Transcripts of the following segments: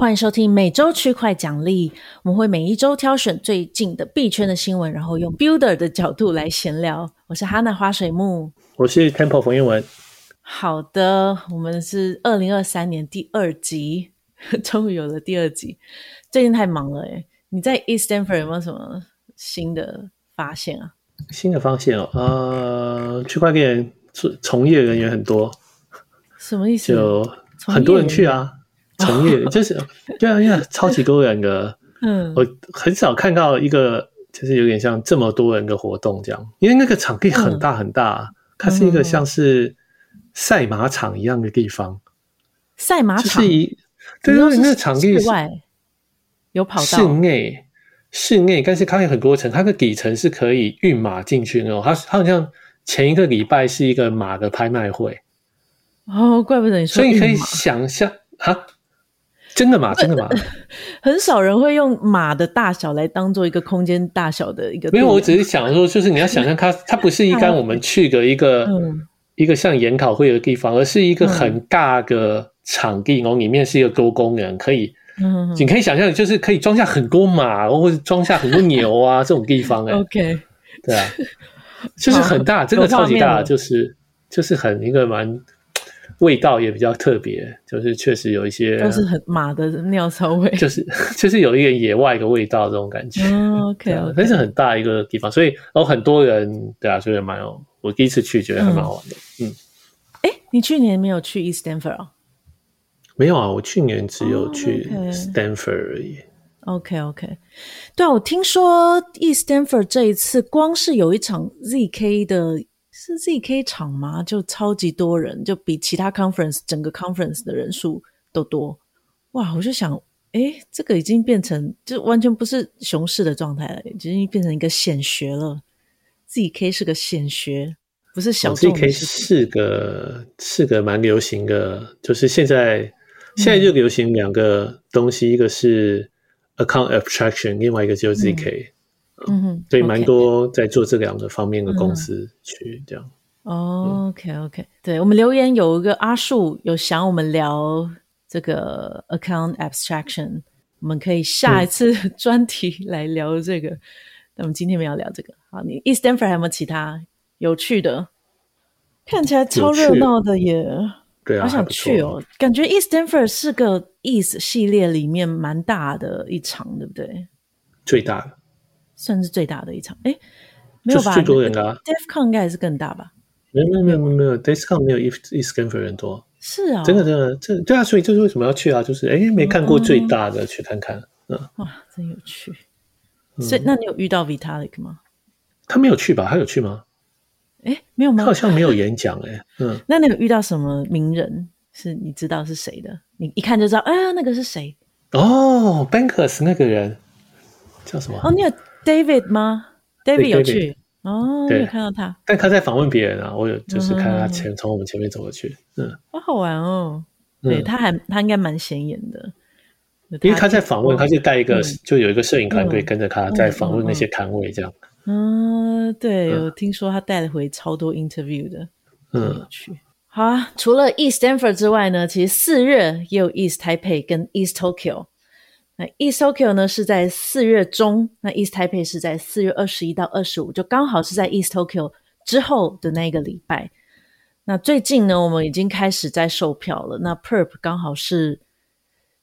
欢迎收听每周区块奖励，我们会每一周挑选最近的币圈的新闻，然后用 Builder 的角度来闲聊。我是哈娜花水木，我是 Temple 冯彦文。好的，我们是二零二三年第二集，终于有了第二集。最近太忙了诶，你在 East Stanford 有没有什么新的发现啊？新的发现哦，呃，区块链从从业人员很多，什么意思？就很多人去啊。从业就是，对啊，因为超级多人的，嗯，我很少看到一个就是有点像这么多人的活动这样，因为那个场地很大很大，嗯、它是一个像是赛马场一样的地方。赛马场就是一，对对，那个场地室外有跑道，室内室内，但是它有很多层，它的底层是可以运马进去那种。它它好像前一个礼拜是一个马的拍卖会，哦，怪不得你说，所以你可以想象啊。真的吗？真的吗？很少人会用马的大小来当做一个空间大小的一个。没有，我只是想说，就是你要想象它，它不是一般我们去的一个、嗯、一个像研讨会的地方，而是一个很大的场地，然后里面是一个多功能，可以，嗯，你可以想象，就是可以装下很多马，或者装下很多牛啊这种地方。哎，OK，对啊，就是很大，真的超级大，就是就是很一个蛮。味道也比较特别，就是确实有一些都是很马的尿骚味，就是 就是有一点野外的味道这种感觉。Oh, OK，但是很大一个地方，所以有很多人对啊，所以蛮有。我第一次去觉得还蛮好玩的。嗯，哎、嗯欸，你去年没有去 East Stanford 啊？没有啊，我去年只有去 Stanford 而已。Oh, OK OK，对啊，我听说 East Stanford 这一次光是有一场 ZK 的。是 ZK 场吗？就超级多人，就比其他 conference 整个 conference 的人数都多。哇！我就想，哎，这个已经变成就完全不是熊市的状态了，已经变成一个显学了。ZK 是个显学，不是小众。ZK 是个是个蛮流行的，就是现在现在就流行两个东西，嗯、一个是 account abstraction，另外一个就是 ZK。嗯嗯哼，所以蛮多在做这两个方面的公司去这样。哦，OK OK，对，我们留言有一个阿树有想我们聊这个 account abstraction，我们可以下一次专题来聊这个。那、嗯、我们今天没有聊这个。好，你 East Stanford 还有没有其他有趣的？看起来超热闹的耶！对啊，好想去哦。感觉 East Stanford 是个 East 系列里面蛮大的一场，对不对？最大的。算是最大的一场，哎，没有吧？最多人啊！DevCon 应该还是更大吧？没有没有没有没有，DevCon 没有 East Stanford 人多。是啊，真的真的，这对啊，所以这是为什么要去啊？就是哎，没看过最大的，去看看。嗯，哇，真有趣。所以，那你有遇到 Vitalik 吗？他没有去吧？他有去吗？哎，没有吗？他好像没有演讲哎。嗯，那你有遇到什么名人？是你知道是谁的？你一看就知道，哎呀，那个是谁？哦，Bankers 那个人叫什么？哦，你有。David 吗？David 有去哦，有看到他，但他在访问别人啊。我有就是看他前从我们前面走过去，嗯，好好玩哦。对，他还他应该蛮显眼的，因为他在访问，他就带一个就有一个摄影团队跟着他在访问那些摊位这样。嗯，对，我听说他带了回超多 interview 的，嗯，去。好啊，除了 East Stanford 之外呢，其实四月也有 East Taipei 跟 East Tokyo。那 East Tokyo 呢是在四月中，那 East Taipei 是在四月二十一到二十五，就刚好是在 East Tokyo 之后的那个礼拜。那最近呢，我们已经开始在售票了。那 Perp 刚好是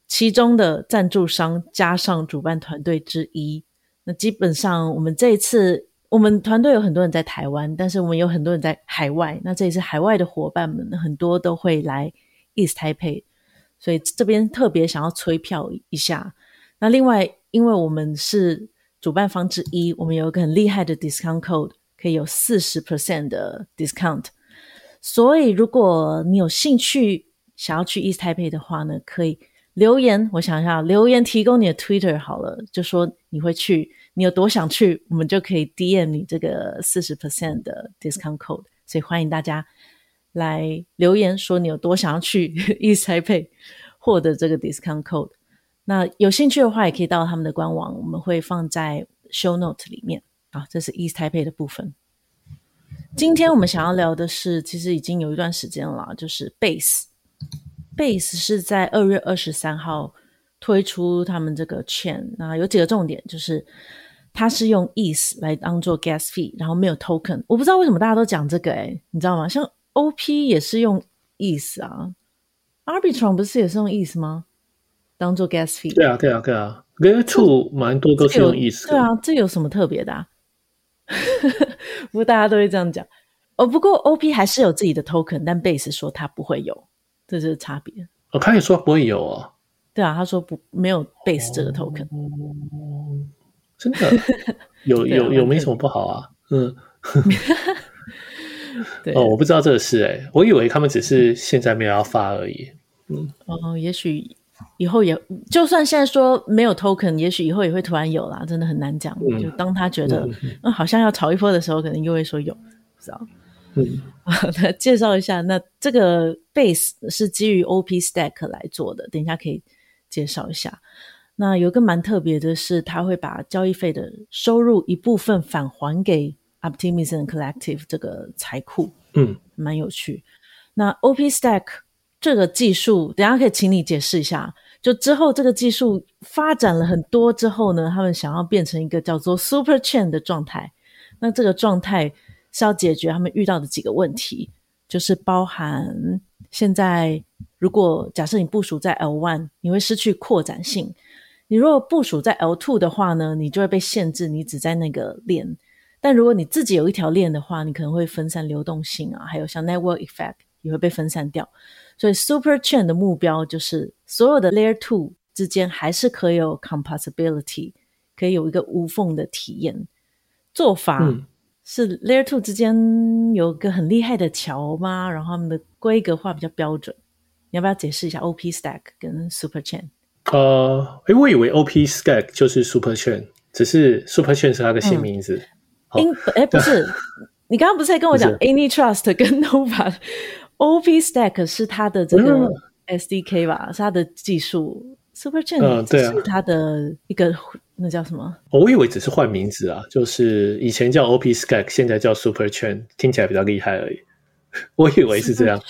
其中的赞助商，加上主办团队之一。那基本上我们这一次，我们团队有很多人在台湾，但是我们有很多人在海外。那这一次海外的伙伴们很多都会来 East Taipei，所以这边特别想要催票一下。那另外，因为我们是主办方之一，我们有一个很厉害的 discount code，可以有四十 percent 的 discount。所以，如果你有兴趣想要去 East Taipei 的话呢，可以留言。我想一下，留言提供你的 Twitter 好了，就说你会去，你有多想去，我们就可以 DM 你这个四十 percent 的 discount code。所以，欢迎大家来留言说你有多想要去 East Taipei，获得这个 discount code。那有兴趣的话，也可以到他们的官网，我们会放在 show note 里面。好，这是 East Taipei 的部分。今天我们想要聊的是，其实已经有一段时间了，就是 Base。Base 是在二月二十三号推出他们这个 chain，那有几个重点，就是它是用 ETH 来当做 gas fee，然后没有 token。我不知道为什么大家都讲这个，诶你知道吗？像 OP 也是用 ETH 啊，Arbitrum 不是也是用 ETH 吗？当做 gas fee？对啊，对啊，对啊，Layer 2蛮多都是用意思。对啊，这有什么特别的啊？不过大家都会这样讲。哦，不过 OP 还是有自己的 token，但 Base 说他不会有，这是差别。哦，他也说不会有哦。对啊，他说不没有 Base 这个 token。哦，真的 有有有没什么不好啊？嗯。对哦，我不知道这个事哎，我以为他们只是现在没有要发而已。嗯。哦，也许以后也就算现在说没有 token，也许以后也会突然有啦，真的很难讲。嗯、就当他觉得嗯，嗯好像要炒一波的时候，可能又会说有，不知道。介绍一下，那这个 base 是基于 OP Stack 来做的，等一下可以介绍一下。那有个蛮特别的是，他会把交易费的收入一部分返还给 Optimism Collective 这个财库，嗯，蛮有趣。那 OP Stack 这个技术，等一下可以请你解释一下。就之后这个技术发展了很多之后呢，他们想要变成一个叫做 Super Chain 的状态。那这个状态。是要解决他们遇到的几个问题，就是包含现在，如果假设你部署在 L1，你会失去扩展性；你如果部署在 L2 的话呢，你就会被限制，你只在那个链。但如果你自己有一条链的话，你可能会分散流动性啊，还有像 Network Effect 也会被分散掉。所以 Super Chain 的目标就是所有的 Layer Two 之间还是可以有 Composability，可以有一个无缝的体验做法。嗯是 Layer Two 之间有个很厉害的桥吗？然后他们的规格化比较标准，你要不要解释一下 OP Stack 跟 Super Chain？呃，诶，我以为 OP Stack 就是 Super Chain，只是 Super Chain 是它的新名字。因诶不是，你刚刚不是在跟我讲 AnyTrust 跟 Nova？OP Stack 是它的这个 SDK 吧？嗯、是它的技术。Super Chain 嗯，对啊，是它的一个。那叫什么？我以为只是换名字啊，就是以前叫 OP Stack，现在叫 Super Chain，听起来比较厉害而已。我以为是这样。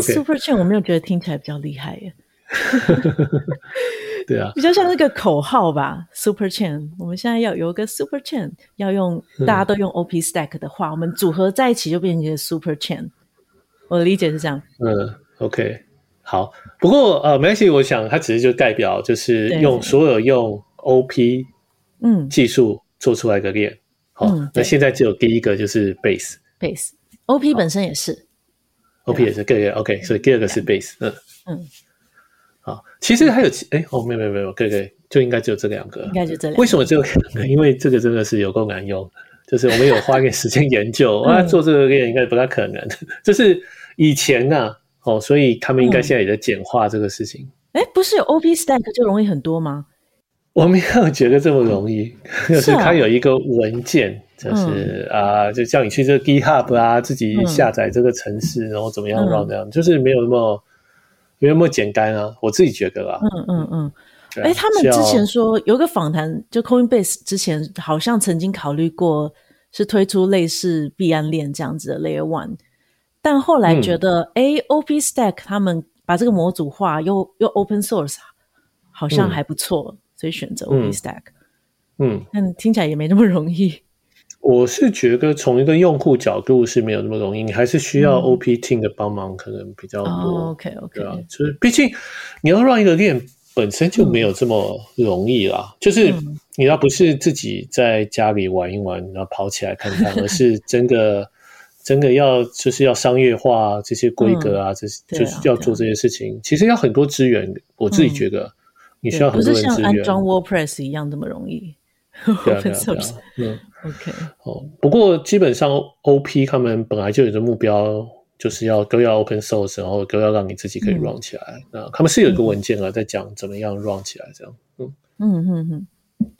Super Chain，我没有觉得听起来比较厉害耶。对啊，比较像那个口号吧。Super Chain，我们现在要有一个 Super Chain，要用大家都用 OP Stack 的话，嗯、我们组合在一起就变成一个 Super Chain。我的理解是这样。嗯，OK，好。不过呃，没关系，我想它只是就代表就是用所有用。OP，嗯，技术做出来的链，好，那现在只有第一个就是 Base，Base，OP 本身也是，OP 也是，对对，OK，所以第二个是 Base，嗯嗯，好，其实还有其，哎，哦，没有没有没有，对对，就应该只有这两个，应该就这两个，为什么只有两个？因为这个真的是有够难用，就是我们有花一点时间研究，啊，做这个链应该不大可能，就是以前呐，哦，所以他们应该现在也在简化这个事情。哎，不是有 OP Stack 就容易很多吗？我没有觉得这么容易，就是它有一个文件，就是啊，就叫你去这个 GitHub 啊，自己下载这个程式，然后怎么样 run 这样，就是没有那么没有那么简单啊，我自己觉得啊。嗯嗯嗯。哎，他们之前说有个访谈，就 Coinbase 之前好像曾经考虑过是推出类似币安链这样子的 Layer One，但后来觉得哎，OP Stack 他们把这个模组化又又 Open Source，好像还不错。所以选择 OP Stack，嗯，但听起来也没那么容易。我是觉得从一个用户角度是没有那么容易，你还是需要 OP Team 的帮忙，可能比较多。哦、OK OK，就是毕竟你要让一个链本身就没有这么容易啦。嗯、就是你要不是自己在家里玩一玩，然后跑起来看看，而是真的真的要就是要商业化这些规格啊，这、些、就是要做这些事情，其实要很多资源。我自己觉得。嗯你需要很多人支援，不是像安装 WordPress 一样这么容易。对啊，对啊，嗯，OK。哦，不过基本上 OP 他们本来就有个目标，就是要都要 Open Source，然后都要让你自己可以 run 起来。嗯、那他们是有一个文件啊，在讲怎么样 run 起来，这样。嗯嗯嗯嗯，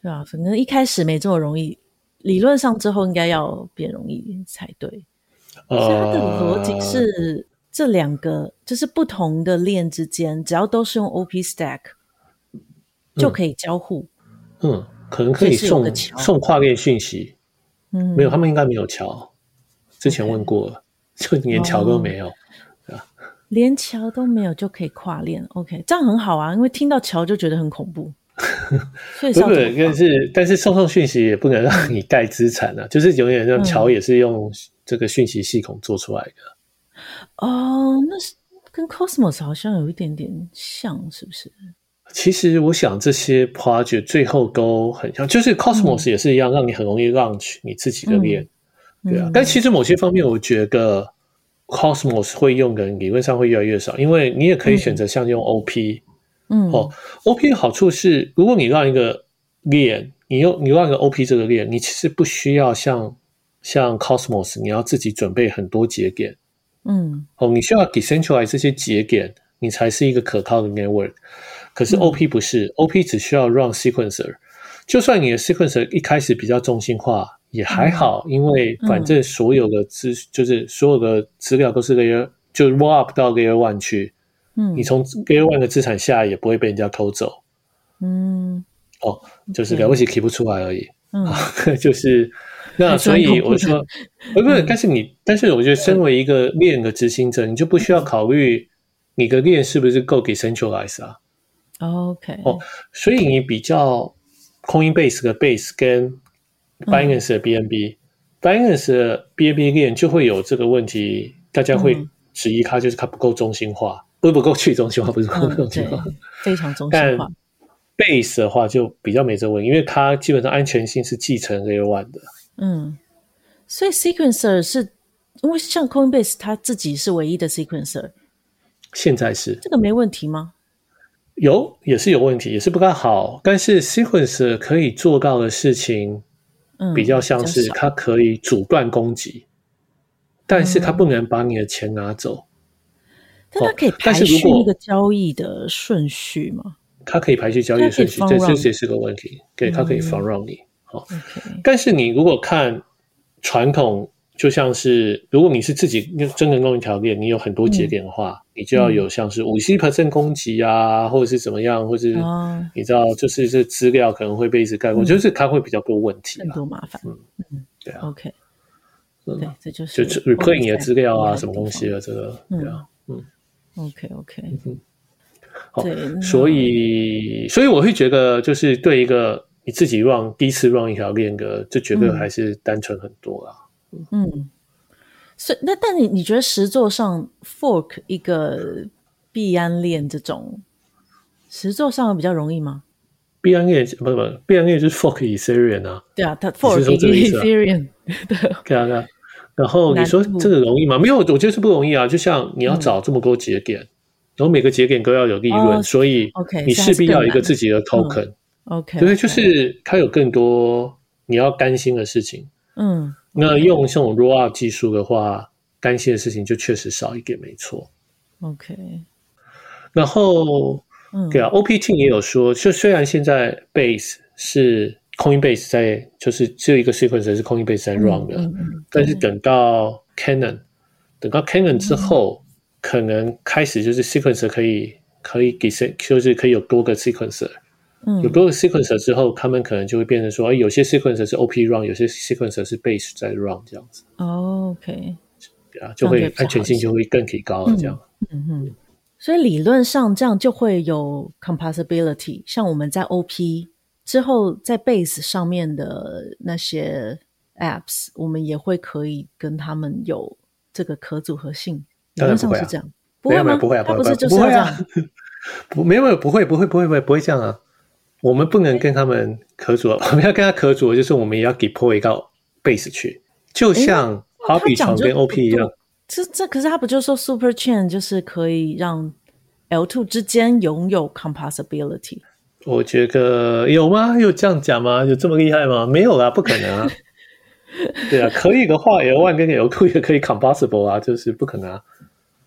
对啊，反正一开始没这么容易，理论上之后应该要变容易才对。呃，它的逻辑是这两个就是不同的链之间，只要都是用 OP Stack。就可以交互，嗯，可能可以送以送跨链讯息，嗯，没有，他们应该没有桥，之前问过了.就连桥都没有，对吧？连桥都没有就可以跨链，OK，这样很好啊，因为听到桥就觉得很恐怖。所以不是，但是但是送送讯息也不能让你盖资产啊，就是永远让桥也是用这个讯息系统做出来的。嗯、哦，那是跟 Cosmos 好像有一点点像，是不是？其实我想这些 project 最后都很像，就是 Cosmos 也是一样，让你很容易 launch 你自己的链，嗯、对啊。嗯、但其实某些方面，我觉得。Cosmos 会用的人理论上会越来越少，因为你也可以选择像用 OP，嗯，哦，OP 的好处是，如果你让一个链，你用你让一个 OP 这个链，你其实不需要像像 Cosmos，你要自己准备很多节点，嗯，哦，你需要 decentralize 这些节点，你才是一个可靠的 network。可是 OP 不是，嗯，OP 只需要 run sequencer，就算你的 sequencer 一开始比较中心化。也还好，因为反正所有的资、嗯、就是所有的资料都是 layer 就 roll up 到 layer one 去，嗯，你从 layer one 的资产下也不会被人家偷走，嗯，哦，就是了不起 keep 不出来而已，嗯，就是那所以我说，不是，但是你，但是我觉得身为一个链的执行者，你就不需要考虑你的链是不是够 decentralize 啊，OK，哦，所以你比较 Coinbase 的 base 跟 Binance 的 BNB，Binance、嗯、的 BNB 链就会有这个问题，大家会质疑它，就是它不够中心化，不不够去中心化，不是不够中心化，非常中心化。但 Base 的话就比较没这个问题，因为它基本上安全性是继承 Layer One 的。嗯，所以 Sequencer 是因为像 Coinbase 它自己是唯一的 Sequencer，现在是这个没问题吗？有，也是有问题，也是不太好。但是 Sequencer 可以做到的事情。比较像是它可以阻断攻击，但是它不能把你的钱拿走。但它可以排序那个交易的顺序吗？它可以排序交易的顺序，这这也是个问题。对，它可以防让你。好，但是你如果看传统，就像是如果你是自己真人弄一条链，你有很多节点的话。你就要有像是五十 percent 攻击啊，或者是怎么样，或者是你知道，就是这资料可能会被一直盖过，就是它会比较多问题，很多麻烦。嗯嗯，对啊。OK，对，这就是就 replay 你的资料啊，什么东西啊，这个对啊，嗯。OK OK，嗯，好，所以所以我会觉得，就是对一个你自己 run 第一次 run 一条链的，就觉得还是单纯很多啦。嗯。所以，那但你你觉得实作上 fork 一个币安链这种实作上比较容易吗？币安链不不，币安链就是 fork Ethereum 啊。对啊，它 fork Ethereum。对对啊，然后你说这个容易吗？没有，我觉得是不容易啊。就像你要找这么多节点，然后每个节点都要有利润，所以你势必要一个自己的 token。OK，对，就是它有更多你要担心的事情。嗯。那用这种 roll up 技术的话，担心的事情就确实少一点，没错。OK，然后，嗯，对啊，OP Team 也有说，就虽然现在 Base 是 Coinbase 在，就是只有一个 sequencer 是 Coinbase 在 run 的，嗯嗯、但是等到 Cannon，等到 Cannon 之后，嗯、可能开始就是 sequencer 可以可以给就是可以有多个 sequencer。有多个 sequencer 之后，他们可能就会变成说，有些 sequencer 是 OP run，有些 sequencer 是 base 在 run 这样子。哦，OK，啊，就会安全性就会更提高了这样。嗯哼，所以理论上这样就会有 composability，像我们在 OP 之后，在 base 上面的那些 apps，我们也会可以跟他们有这个可组合性。理论上是这样，不会吗？不会啊，不是就是这样？不，没有没有，不会不会不会不会不会这样啊。我们不能跟他们合作，我们要跟他合作，就是我们也要 deploy 到 base 去，就像好比床跟 OP 一样。这这可是他不就说 super chain 就是可以让 L two 之间拥有 composability？我觉得有吗？有这样讲吗？有这么厉害吗？没有啦，不可能啊。对啊，可以的话，L1 跟 L2 也可以 composable 啊，就是不可能啊。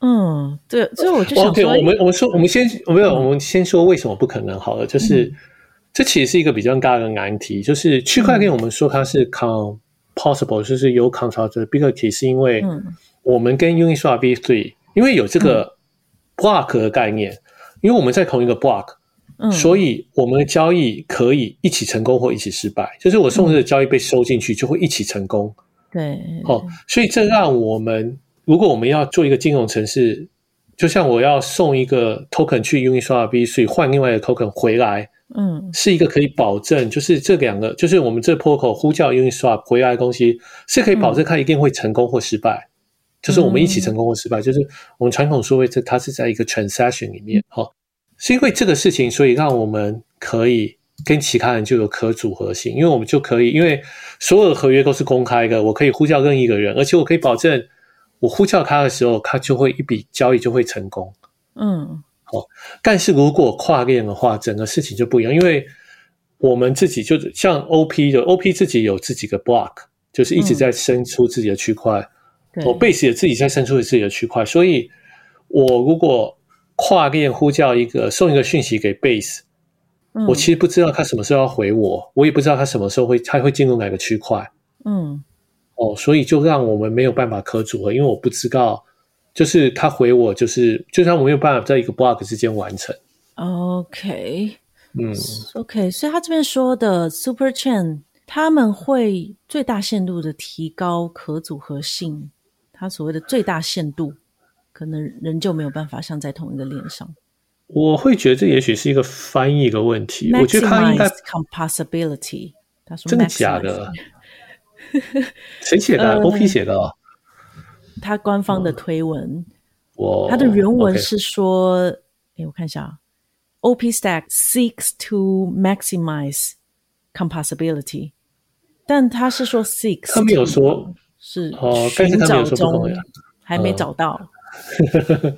嗯，对，所以我就想说我们我们说，我们先没有，我们先说为什么不可能好了，就是。嗯这其实是一个比较大的难题，就是区块链我们说它是 composable，就是有 composability，是因为我们跟 Uniswap V3，因为有这个 block 的概念，因为我们在同一个 block，所以我们的交易可以一起成功或一起失败，就是我送这个交易被收进去就会一起成功。对，哦，所以这让我们如果我们要做一个金融城市就像我要送一个 token 去 Uniswap B 所以换另外一个 token 回来，嗯，是一个可以保证，就是这两个，就是我们这 protocol 呼叫 Uniswap 回来的东西，是可以保证它一定会成功或失败，嗯、就是我们一起成功或失败，就是我们传统说会这它是在一个 transaction 里面，好，是因为这个事情，所以让我们可以跟其他人就有可组合性，因为我们就可以，因为所有的合约都是公开的，我可以呼叫任意一个人，而且我可以保证。我呼叫他的时候，他就会一笔交易就会成功。嗯，好。但是如果跨链的话，整个事情就不一样，因为我们自己就像 OP 的 OP 自己有自己的 block，就是一直在生出自己的区块。我 Base 也自己在生出自己的区块，所以我如果跨链呼叫一个送一个讯息给 Base，我其实不知道他什么时候要回我，我也不知道他什么时候会他会进入哪个区块。嗯。哦，所以就让我们没有办法可组合，因为我不知道，就是他回我，就是就算我没有办法在一个 block 之间完成。OK，嗯，OK，所以他这边说的 Super Chain，他们会最大限度的提高可组合性，他所谓的最大限度，可能仍旧没有办法像在同一个链上。我会觉得这也许是一个翻译的问题。我觉得他应该 composability，他说真的假的？谁写的？OP 写的哦。他官方的推文，哦、他的原文是说：“哎、我看一下，OP Stack seeks to maximize composability，但他是说 seeks，他没有说是哦，但是他没有说不同的，还没找到。嗯 ”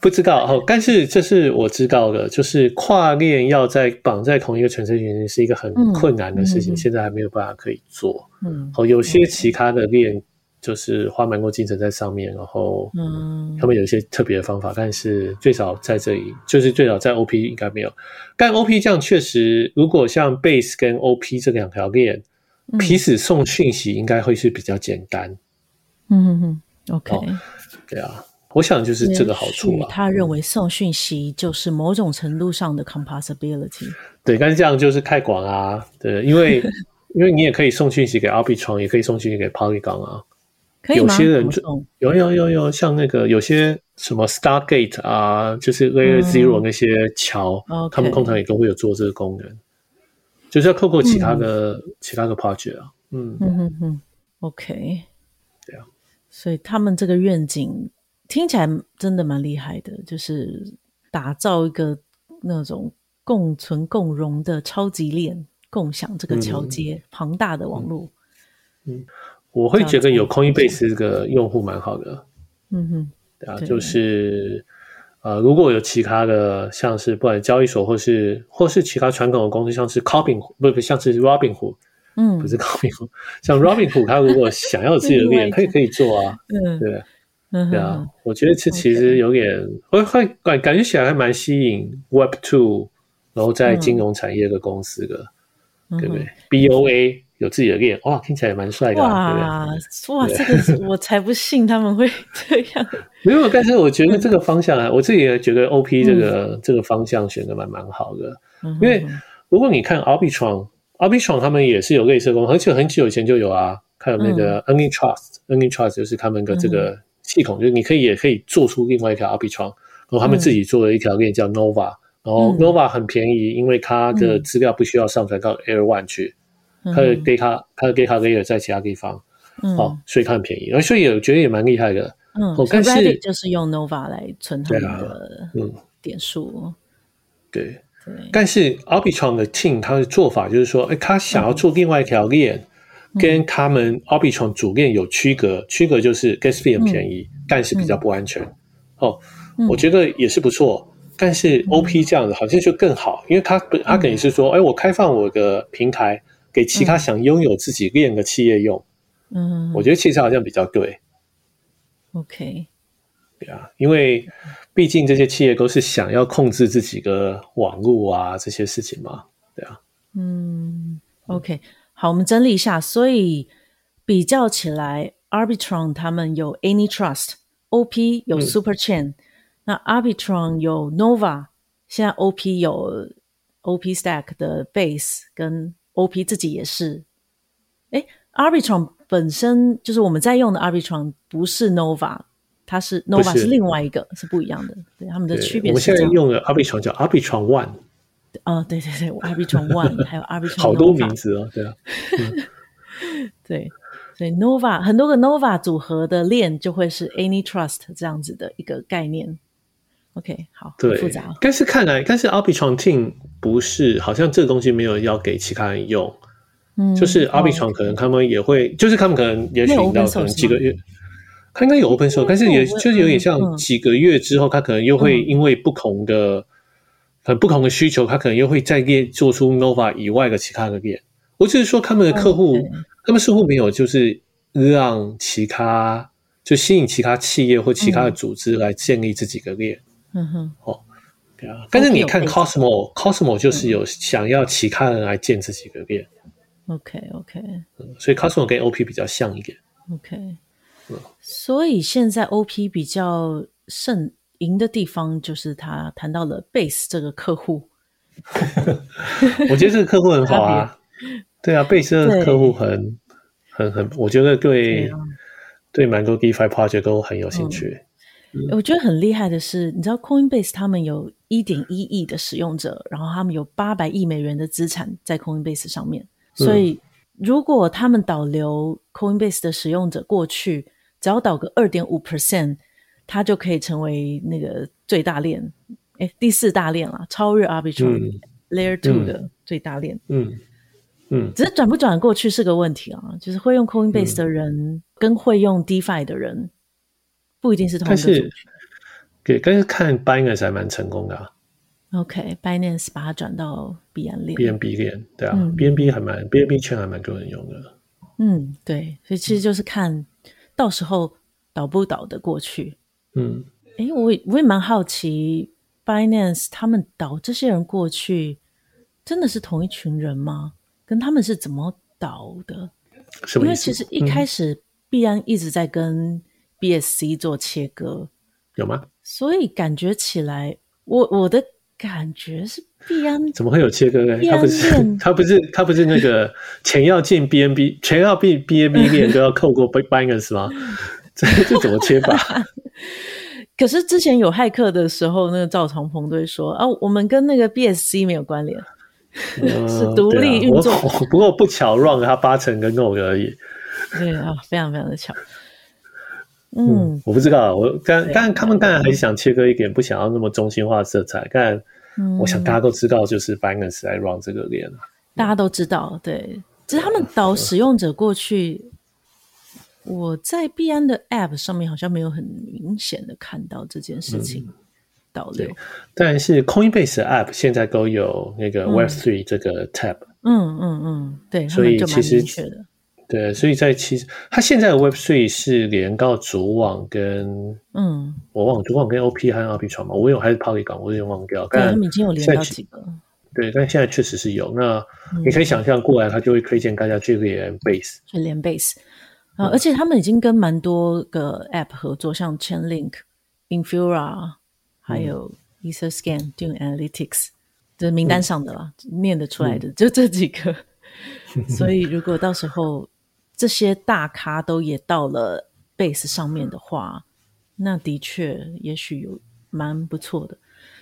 不知道哦，但是这是我知道的，就是跨链要在绑在同一个城市里面是一个很困难的事情，嗯、现在还没有办法可以做。嗯，哦，有些其他的链就是花蛮多精神在上面，然后嗯，他们有一些特别的方法，但是最少在这里，就是最少在 OP 应该没有。但 OP 这样确实，如果像 Base 跟 OP 这两条链，彼此送讯息应该会是比较简单。嗯嗯嗯，OK，对啊。我想就是这个好处吧。他认为送讯息就是某种程度上的 composability。对，但是这样就是太广啊。对，因为 因为你也可以送讯息给 Arbitrum，也可以送讯息给 Polygon 啊。可以吗？有些人就有有有有，像那个有些什么 Stargate 啊，就是 Layer Zero 那些桥，嗯、他们通常也都会有做这个功能。就是要透过其他的、嗯、其他的 project 啊。嗯嗯嗯嗯。OK。对啊。所以他们这个愿景。听起来真的蛮厉害的，就是打造一个那种共存共荣的超级链，共享这个桥接庞、嗯、大的网络。嗯，我会觉得有 Coinbase 这个用户蛮好的。嗯哼，对啊，就是呃，如果有其他的，像是不管交易所或是或是其他传统的公司，像是 Robinhood 不不，像是 Robinhood，嗯，不是 Robinhood，像 Robinhood，他如果想要有自己的链，可以可以做啊。嗯，对。嗯，对啊，我觉得这其实有点，会会感感觉起来还蛮吸引 Web Two，然后在金融产业的公司的，嗯、对不对？BOA 有自己的链，哇，听起来也蛮帅的，哇哇，这个我才不信他们会 这样。没有，但是我觉得这个方向啊，我自己也觉得 OP 这个、嗯、这个方向选的蛮蛮好的，嗯、因为如果你看 Arbitrum，Arbitrum 他们也是有类似的功能，而且很久以前就有啊，还有那个 AnyTrust，AnyTrust、嗯、就是他们的这个。系统就是你可以也可以做出另外一条 Arbitron，然后他们自己做了一条链叫 Nova，、嗯、然后 Nova 很便宜，因为它的资料不需要上传到 Air One 去，它的 data 它的 data layer 在其他地方，嗯、哦，所以它很便宜，而所以我觉得也蛮厉害的。嗯，但是就是用 Nova 来存它的嗯点数，对，对，但是 Arbitron 的 team 他的做法就是说，哎，他想要做另外一条链。嗯跟他们 Arbitron 主链有区隔，区隔就是 gas fee 很便宜，嗯、但是比较不安全。嗯、哦，嗯、我觉得也是不错。但是 OP 这样子好像就更好，因为它它等于是说，哎、我开放我的平台给其他想拥有自己链的企业用。嗯，我觉得其实好像比较对。OK，对啊，因为毕竟这些企业都是想要控制自己的网络啊这些事情嘛，对啊。嗯，OK。好，我们整理一下。所以比较起来，Arbitron 他们有 AnyTrust，OP 有 Superchain，、嗯、那 Arbitron 有 Nova，现在 OP 有 OP Stack 的 Base，跟 OP 自己也是。哎，Arbitrum 本身就是我们在用的 Arbitrum，不是 Nova，它是 Nova 是另外一个，是不一样的。对，他们的区别是。我们现在用的 Arbitrum 叫 Arbitrum One。哦，对对对，Arbitrum One 还有 Arbitrum。好多名字哦，对啊。对，所以 Nova 很多个 Nova 组合的链就会是 AnyTrust 这样子的一个概念。OK，好，对，复杂。但是看来，但是 Arbitron Team 不是，好像这个东西没有要给其他人用。嗯，就是 Arbitron 可能他们也会，就是他们可能也许到可能几个月。他应该有 open source，但是也就是有点像几个月之后，他可能又会因为不同的、很不同的需求，他可能又会再列做出 Nova 以外的其他的链。我只是说，他们的客户，他们似乎没有就是让其他就吸引其他企业或其他的组织来建立这几个链。嗯哼，哦，对啊。但是你看 Cosmo，Cosmo 就是有想要其他人来建自己的链。OK，OK。所以 Cosmo 跟 OP 比较像一点。OK 嗯。所以现在 OP 比较胜赢的地方，就是他谈到了 Base 这个客户。我觉得这个客户很好啊。对啊，Base 这个客户很很很，我觉得对对，蛮多 DeFi project 都很有兴趣。我觉得很厉害的是，你知道 Coinbase 他们有一点一亿的使用者，然后他们有八百亿美元的资产在 Coinbase 上面。所以如果他们导流 Coinbase 的使用者过去，只要导个二点五 percent，它就可以成为那个最大链，哎，第四大链了，超越 Arbitrum、嗯、Layer Two 的最大链。嗯嗯，嗯只是转不转过去是个问题啊。就是会用 Coinbase 的人跟会用 DeFi 的人不一定是同一个族群。对，但是看 Binance 还蛮成功的啊。OK，Binance、okay, 把它转到 B N 链，B N B 链，对啊、嗯、，BNB 还蛮 BNB 圈还蛮多人用的。嗯，对，所以其实就是看。到时候倒不倒得过去？嗯，哎，我我也蛮好奇，Binance 他们倒这些人过去，真的是同一群人吗？跟他们是怎么倒的？因为其实一开始币安一直在跟 BSC 做切割，有吗？所以感觉起来，我我的感觉是。B N 怎么会有切割呢？他不是 他不是他不是那个 钱要进 BNB，钱要进 BNB 链都要扣过 Binance 吗？这这怎么切法？可是之前有骇客的时候，那个赵长鹏对说啊，我们跟那个 BSC 没有关联，嗯、是独立运作。啊、不过不巧，run 他八成跟 no 而已。对啊，非常非常的巧。嗯，嗯我不知道，我刚刚他们刚才还想切割一点，不想要那么中心化色彩，但。我想大家都知道，就是 Binance 来 run 这个链了。大家都知道，对，其实他们导使用者过去，我在币安的 App 上面好像没有很明显的看到这件事情导流。但是 Coinbase App 现在都有那个 Web3 这个 tab。嗯嗯嗯，对，所以其实。对，所以在其实，它现在的 Web Three 是连到主网跟嗯，我忘了主网跟 OP 还有 Arbitrum 嘛，我有还是 Polygon，我有点忘掉。对，他们已经有连到几个。对，但现在确实是有。那你可以想象过来，他就会推荐大家去连 Base，去连 Base 啊，而且他们已经跟蛮多个 App 合作，像 Chainlink、Infura，还有 Etherscan、Dune Analytics，这名单上的啦，念得出来的就这几个。所以如果到时候这些大咖都也到了 Base 上面的话，那的确也许有蛮不错的。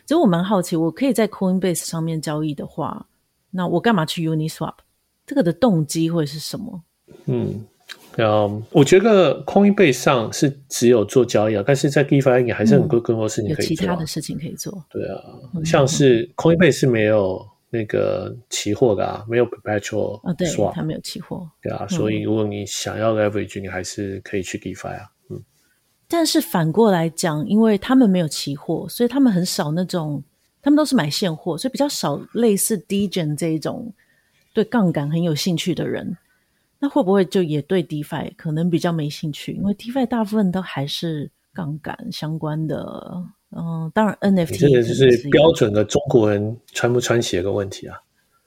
其实我蛮好奇，我可以在 Coinbase 上面交易的话，那我干嘛去 Uniswap？这个的动机会是什么？嗯，嗯，我觉得 Coinbase 上是只有做交易啊，但是在 DeFi 也还是很多更多事情可以做，啊嗯，有其他的事情可以做。对啊，像是 Coinbase 是没有。那个期货的啊，没有 perpetual 啊，对，它没有期货，对啊，所以如果你想要 leverage，你还是可以去 DeFi 啊，嗯。但是反过来讲，因为他们没有期货，所以他们很少那种，他们都是买现货，所以比较少类似 Degen 这一种对杠杆很有兴趣的人。那会不会就也对 DeFi 可能比较没兴趣？因为 DeFi 大部分都还是杠杆相关的。嗯，当然，NFT 这个就是标准的中国人穿不穿鞋的问题啊。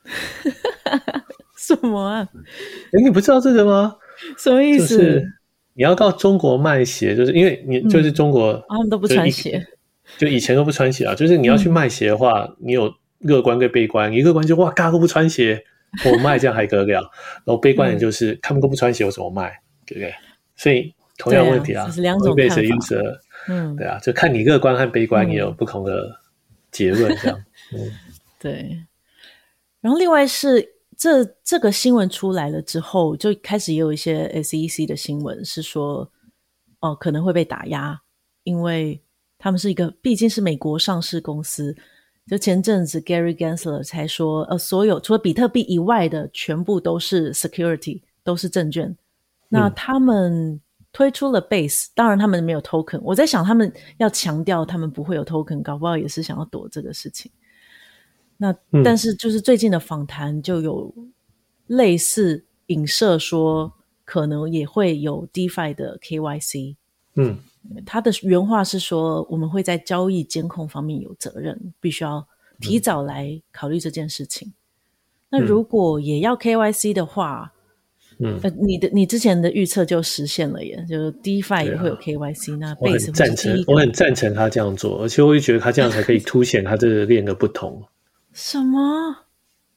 什么啊？哎，你不知道这个吗？什么意思？就是你要到中国卖鞋，就是因为你就是中国，他们都不穿鞋，就以前都不穿鞋啊。就是你要去卖鞋的话，你有乐观跟悲观，你乐观就哇，大家都不穿鞋，我卖这样还得了？然后悲观的就是他们都不穿鞋，我怎么卖？对不对？所以。同样问题啊，这是两种看法。嗯，对啊，就看你乐观和悲观也有不同的结论，这样。嗯，对。然后另外是这这个新闻出来了之后，就开始也有一些 SEC 的新闻是说，哦，可能会被打压，因为他们是一个毕竟是美国上市公司。就前阵子 Gary Gensler 才说，呃，所有除了比特币以外的全部都是 security，都是证券。那他们推出了 Base，当然他们没有 token。我在想，他们要强调他们不会有 token，搞不好也是想要躲这个事情。那但是就是最近的访谈就有类似影射说，可能也会有 DeFi 的 KYC。嗯。他的原话是说：“我们会在交易监控方面有责任，必须要提早来考虑这件事情。嗯、那如果也要 KYC 的话，嗯，呃、你的你之前的预测就实现了耶，就是 DeFi 也会有 KYC、啊。那 Base 我很赞成，我很赞成他这样做，而且我也觉得他这样才可以凸显他这个链的不同。什么？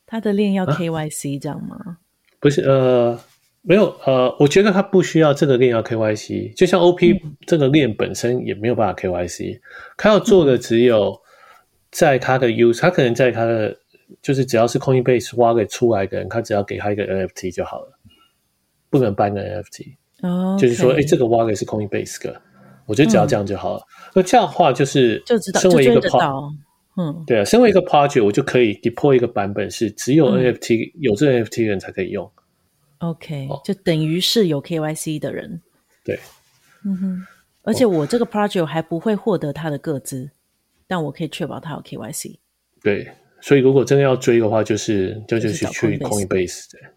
他的链要 KYC、啊、这样吗？不是，呃。”没有，呃，我觉得他不需要这个链要 KYC，就像 OP 这个链本身也没有办法 KYC，他要做的只有在他的 use，他可能在他的就是只要是 Coinbase 挖给出来的人，他只要给他一个 NFT 就好了，不能搬个 NFT。哦，就是说，哎，这个挖给是 Coinbase 的，我觉得只要这样就好了。那、嗯、这样的话就是，就知道，身为一个 project，嗯，对啊，身为一个 project，我就可以 deploy 一个版本是只有 NFT、嗯、有这 NFT 的人才可以用。OK，就等于是有 KYC 的人，对，嗯哼，而且我这个 project 还不会获得他的个资，但我可以确保他有 KYC。对，所以如果真的要追的话，就是就就是去 Coinbase 的，嗯，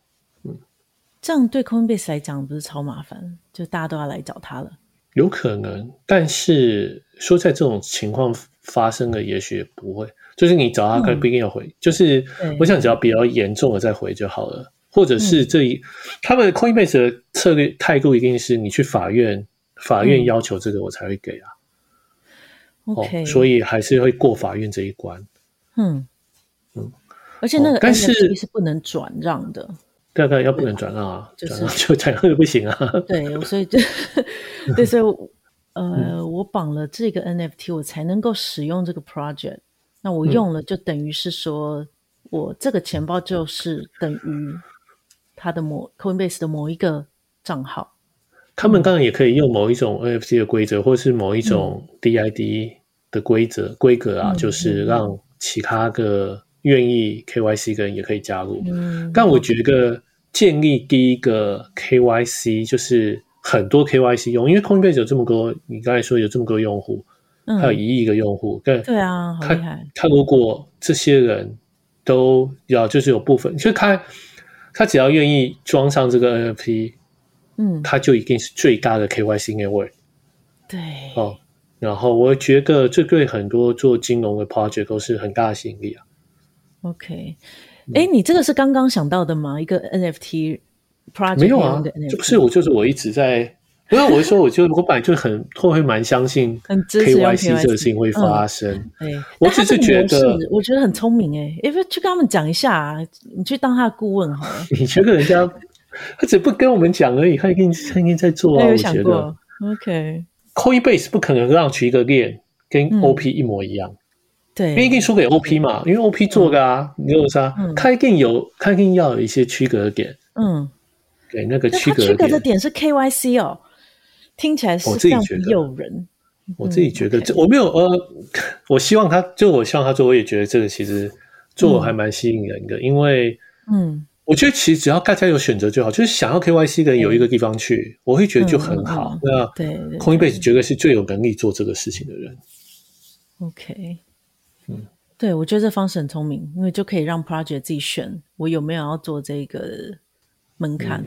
这样对 Coinbase 来讲不是超麻烦，就大家都要来找他了。有可能，但是说在这种情况发生了，也许不会，就是你找他他不一定要回，嗯、就是我想只要比较严重的再回就好了。或者是这一，嗯、他们 Coinbase 的策略态度一定是你去法院，法院要求这个我才会给啊。嗯、OK，所以还是会过法院这一关。嗯嗯，而且那个但是是不能转让的。对对，要不能转让啊，转让 就转让就不行啊。对，所以就对，所以呃，我绑了这个 NFT，我才能够使用这个 project。那我用了，就等于是说我这个钱包就是等于。它的某 Coinbase 的某一个账号，他们当然也可以用某一种 NFT 的规则，或是某一种 DID 的规则规格啊，就是让其他的愿意 KYC 的人也可以加入。嗯，但我觉得建立第一个 KYC 就是很多 KYC 用，因为 Coinbase 有这么多，你刚才说有这么多用户，还有一亿个用户，对对啊，好厉害。他如果这些人都要，就是有部分，就他。他只要愿意装上这个 NFT，嗯，他就一定是最大的 KYC network。对，哦，然后我觉得这对很多做金融的 project 都是很大的吸引力啊。OK，哎、嗯，你这个是刚刚想到的吗？一个 NFT project 没有啊？不是，我就是我一直在。因为我会说，我就我本来就很会会蛮相信 KYC 这个事情会发生。哎、嗯，我只是觉得，我觉得很聪明哎，要不要去跟他们讲一下啊？你去当他的顾问好了。你觉得人家他只不跟我们讲而已，他一定他一定在做啊。我觉得 OK，Coinbase 不可能让取一个链跟 OP 一模一样。嗯、对，因为一定输给 OP 嘛，因为 OP 做的啊，你知道？吗？他一定有，他一定要有一些区隔点。嗯，对，那个区隔区隔的点。是 KYC 哦。听起来是这样诱人，我自己觉得，这我没有呃，我希望他就我希望他做，我也觉得这个其实做还蛮吸引人的，因为嗯，我觉得其实只要大家有选择就好，就是想要 KYC 的人有一个地方去，我会觉得就很好。那对，Coinbase 绝对是最有能力做这个事情的人。OK，嗯，对，我觉得这方式很聪明，因为就可以让 project 自己选，我有没有要做这个门槛，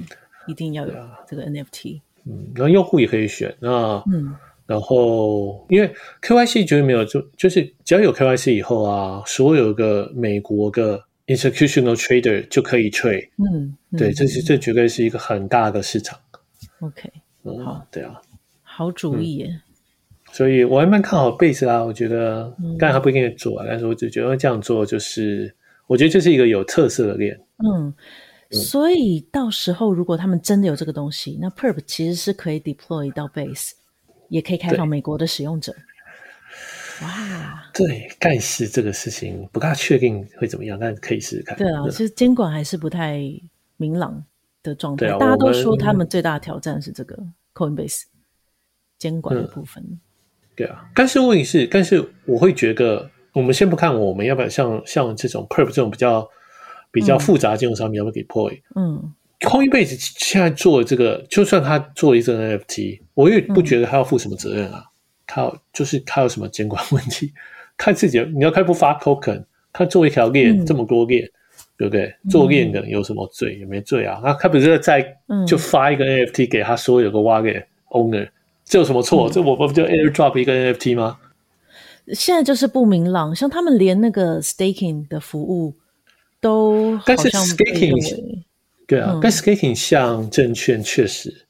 一定要有这个 NFT。嗯，然后用户也可以选那，嗯，然后因为 KYC 绝对没有就就是只要有 KYC 以后啊，所有个美国的 institutional trader 就可以 trade，嗯，对，这是这绝对是一个很大的市场。OK，嗯，好，对啊，好主意耶。所以我还蛮看好 Base 啦，我觉得，当然他不一定做啊，但是我只觉得这样做就是，我觉得这是一个有特色的链。嗯。所以到时候如果他们真的有这个东西，那 Perp 其实是可以 deploy 到 Base，也可以开放美国的使用者。哇，对，但是这个事情不大确定会怎么样，但可以试试看。对啊，其实监管还是不太明朗的状态。啊、大家都说他们最大的挑战是这个 Coinbase 监管的部分、嗯。对啊，但是问题是，但是我会觉得，我们先不看我们要不要像像这种 Perp 这种比较比较复杂金融商品要不要 deploy。嗯，Coinbase 现在做这个，就算他做一个 NFT，我也不觉得他要负什么责任啊。嗯他就是他有什么监管问题？看自己，你要开不发 token，他做一条链、嗯、这么多链，对不对？做链的有什么罪？也没罪啊。那他不是在就发一个 NFT 给他所有个 wallet owner，这有什么错？嗯、这我不就 airdrop 一个 NFT 吗？现在就是不明朗，像他们连那个 staking 的服务都好像，但是 staking 对啊，嗯、但 staking 像证券确实，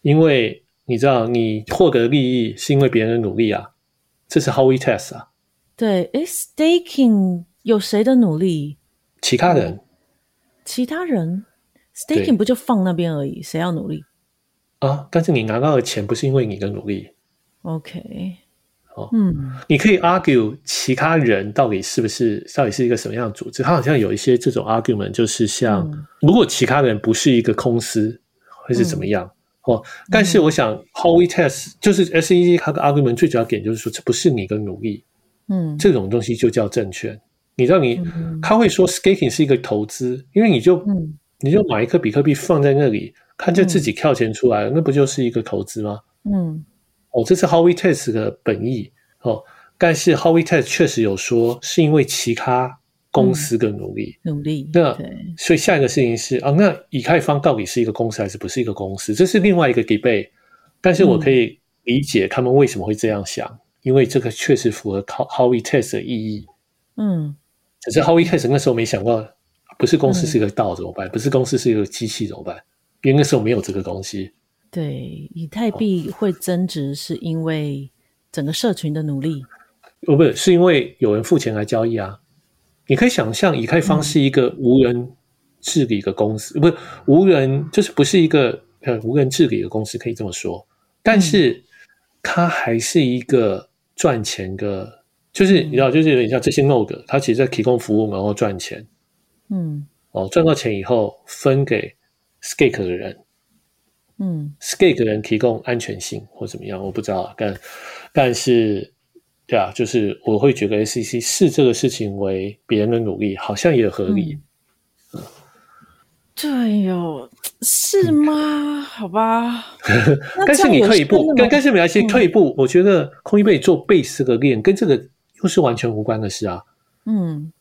因为。你知道，你获得利益是因为别人的努力啊，这是 Howey Test 啊。对，诶，Staking 有谁的努力？其他人。其他人，Staking 不就放那边而已？谁要努力？啊，但是你拿到的钱不是因为你的努力。OK。哦，嗯，你可以 argue 其他人到底是不是，到底是一个什么样的组织？他好像有一些这种 argument，就是像、嗯、如果其他人不是一个公司，会是怎么样？嗯哦，但是我想，Howey Test 就是 SEC 它的 argument 最主要点就是说，这不是你的努力，嗯，这种东西就叫证券。你知道你，嗯、他会说 Staking 是一个投资，因为你就，嗯、你就买一颗比特币放在那里，它就自己跳钱出来了，嗯、那不就是一个投资吗？嗯，哦，这是 Howey Test 的本意。哦，但是 Howey Test 确实有说，是因为其他。公司的努力，努力。那所以下一个事情是啊，那以太坊到底是一个公司还是不是一个公司？这是另外一个 debate。但是我可以理解他们为什么会这样想，嗯、因为这个确实符合 Howey Test 的意义。嗯，只是 Howey Test 那时候没想过，不是公司是一个道怎么办？嗯、不是公司是一个机器怎么办？因为那时候没有这个东西。对，以太币会增值是因为整个社群的努力。哦，不是，是因为有人付钱来交易啊。你可以想象，以太坊是一个无人治理的公司，嗯、不是无人，就是不是一个呃无人治理的公司，可以这么说。但是它还是一个赚钱的，就是你知道，就是有点像这些 node，它其实在提供服务，然后赚钱。嗯，哦，赚到钱以后分给 stake 的人。嗯，Skake 的人提供安全性或怎么样，我不知道，但但是。对啊，就是我会觉得 SEC 视这个事情为别人的努力，好像也合理。嗯、对哟，是吗？嗯、好吧。但是你退一步，但但是没关系，退一步，我觉得 Coinbase 做 Base 的链跟这个又是完全无关的事啊。嗯，你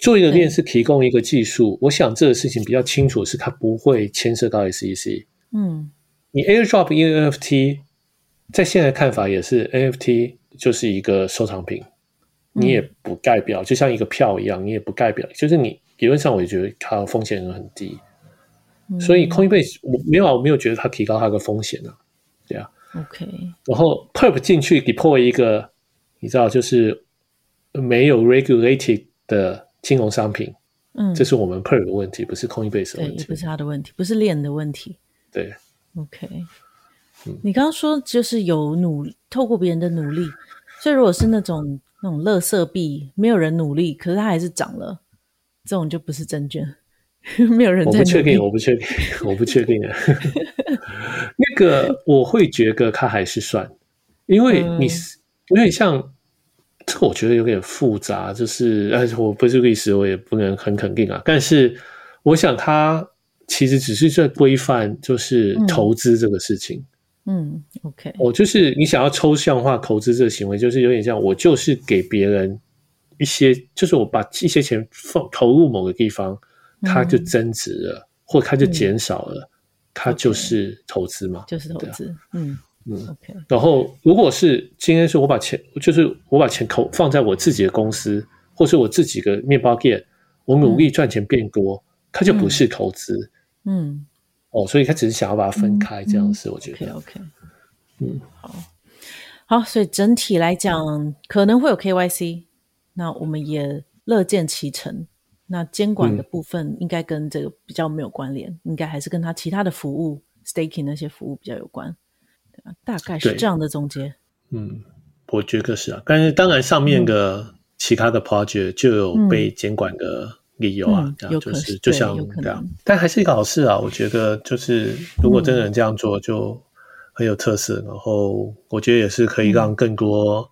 做一个链是提供一个技术，我想这个事情比较清楚，是它不会牵涉到 SEC。嗯，你 Airdrop 因为 NFT，在现在看法也是 NFT。就是一个收藏品，你也不代表，嗯、就像一个票一样，你也不代表，就是你理论上我也觉得它的风险很低，嗯、所以 Coinbase 我没有我没有觉得它提高它的风险啊，对啊，OK，然后 Perp 进去 deploy 一个，你知道就是没有 regulated 的金融商品，嗯，这是我们 Perp 的问题，不是 Coinbase 的问题，不是他的问题，不是链的问题，对，OK，嗯、你刚刚说就是有努透过别人的努力。所以，如果是那种那种垃圾币，没有人努力，可是它还是涨了，这种就不是证券，没有人在。我不确定，我不确定，我不确定啊。那个我会觉得它还是算，因为你有点像，这个我觉得有点复杂，就是哎，我不是律师，我也不能很肯定啊。但是我想，他其实只是在规范，就是投资这个事情。嗯，OK，我就是你想要抽象化投资这个行为，就是有点像我就是给别人一些，就是我把一些钱放投入某个地方，它就增值了，嗯、或它就减少了，嗯、它就是投资嘛，就是投资。嗯嗯，OK。然后如果是今天是我把钱，就是我把钱投放在我自己的公司，或是我自己的面包店，我努力赚钱变多，嗯、它就不是投资。嗯。嗯哦，所以他只是想要把它分开，这样子，我觉得。OK，嗯，好，好，所以整体来讲可能会有 KYC，那我们也乐见其成。那监管的部分应该跟这个比较没有关联，嗯、应该还是跟他其他的服务 staking 那些服务比较有关？大概是这样的总结。嗯，我觉得是啊，但是当然上面的其他的 project 就有被监管的理由啊，这样就是就像这样，但还是一个好事啊。我觉得就是如果真的能这样做，就很有特色，嗯、然后我觉得也是可以让更多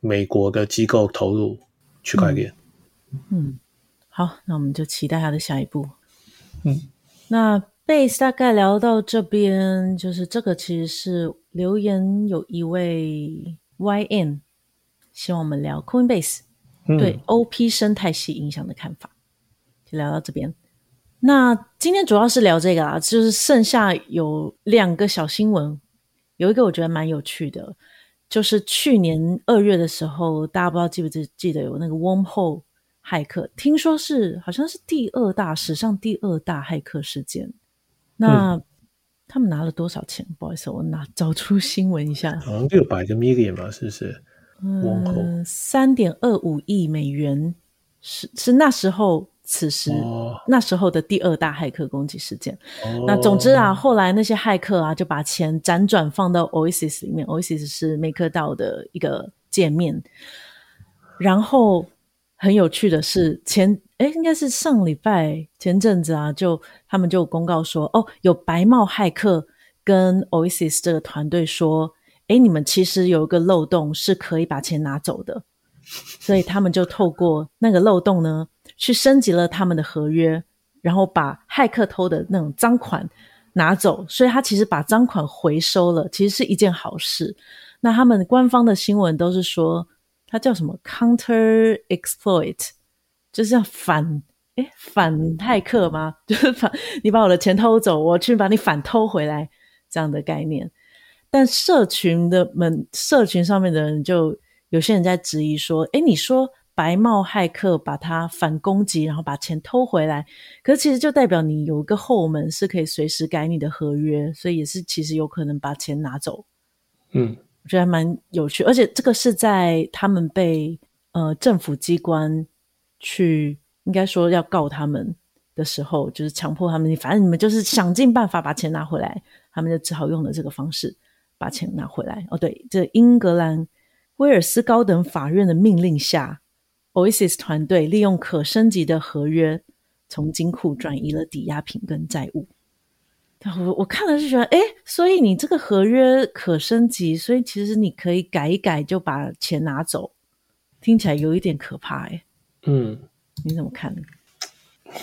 美国的机构投入区块链。嗯。嗯好，那我们就期待他的下一步。嗯，那 Base 大概聊到这边，就是这个其实是留言有一位 YN，希望我们聊 Coinbase、嗯、对 OP 生态系影响的看法，就聊到这边。那今天主要是聊这个啊，就是剩下有两个小新闻，有一个我觉得蛮有趣的，就是去年二月的时候，大家不知道记不记记得有那个 Wormhole。骇客听说是好像是第二大史上第二大骇客事件，那、嗯、他们拿了多少钱？不好意思，我拿找出新闻一下，好像六百个 million 吧，是不是？嗯，三点二五亿美元是是那时候此时、哦、那时候的第二大骇客攻击事件。哦、那总之啊，后来那些骇客啊就把钱辗转放到 Oasis 里面，Oasis 是 MakerDAO 的一个界面，然后。很有趣的是前，前诶应该是上礼拜前阵子啊，就他们就公告说，哦，有白帽骇客跟 Oasis 这个团队说，诶你们其实有一个漏洞是可以把钱拿走的，所以他们就透过那个漏洞呢，去升级了他们的合约，然后把骇客偷的那种赃款拿走，所以他其实把赃款回收了，其实是一件好事。那他们官方的新闻都是说。它叫什么？Counter exploit，就是要反诶反骇客吗？就是反你把我的钱偷走，我去把你反偷回来这样的概念。但社群的们，社群上面的人就有些人在质疑说：“诶你说白帽骇客把他反攻击，然后把钱偷回来，可是其实就代表你有一个后门是可以随时改你的合约，所以也是其实有可能把钱拿走。”嗯。我觉得还蛮有趣，而且这个是在他们被呃政府机关去应该说要告他们的时候，就是强迫他们，反正你们就是想尽办法把钱拿回来，他们就只好用了这个方式把钱拿回来。哦，对，这英格兰威尔斯高等法院的命令下，Oasis 团队利用可升级的合约，从金库转移了抵押品跟债务。我我看了是觉得，哎，所以你这个合约可升级，所以其实你可以改一改就把钱拿走，听起来有一点可怕，哎。嗯，你怎么看？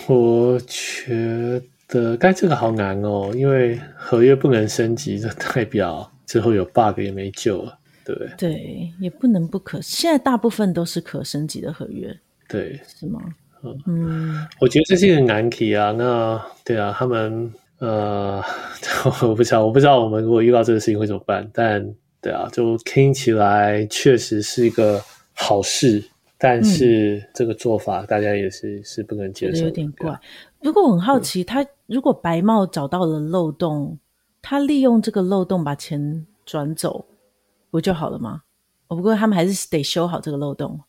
我觉得，该这个好难哦，因为合约不能升级，这代表之后有 bug 也没救了，对不对？对，也不能不可，现在大部分都是可升级的合约，对，是吗？嗯，嗯，我觉得这是一个难题啊。那对啊，他们。呃，我不知道，我不知道我们如果遇到这个事情会怎么办。但对啊，就听起来确实是一个好事，但是这个做法大家也是、嗯、是不能接受的，有点怪。不过我很好奇，他如果白帽找到了漏洞，他利用这个漏洞把钱转走，不就好了吗？不过他们还是得修好这个漏洞。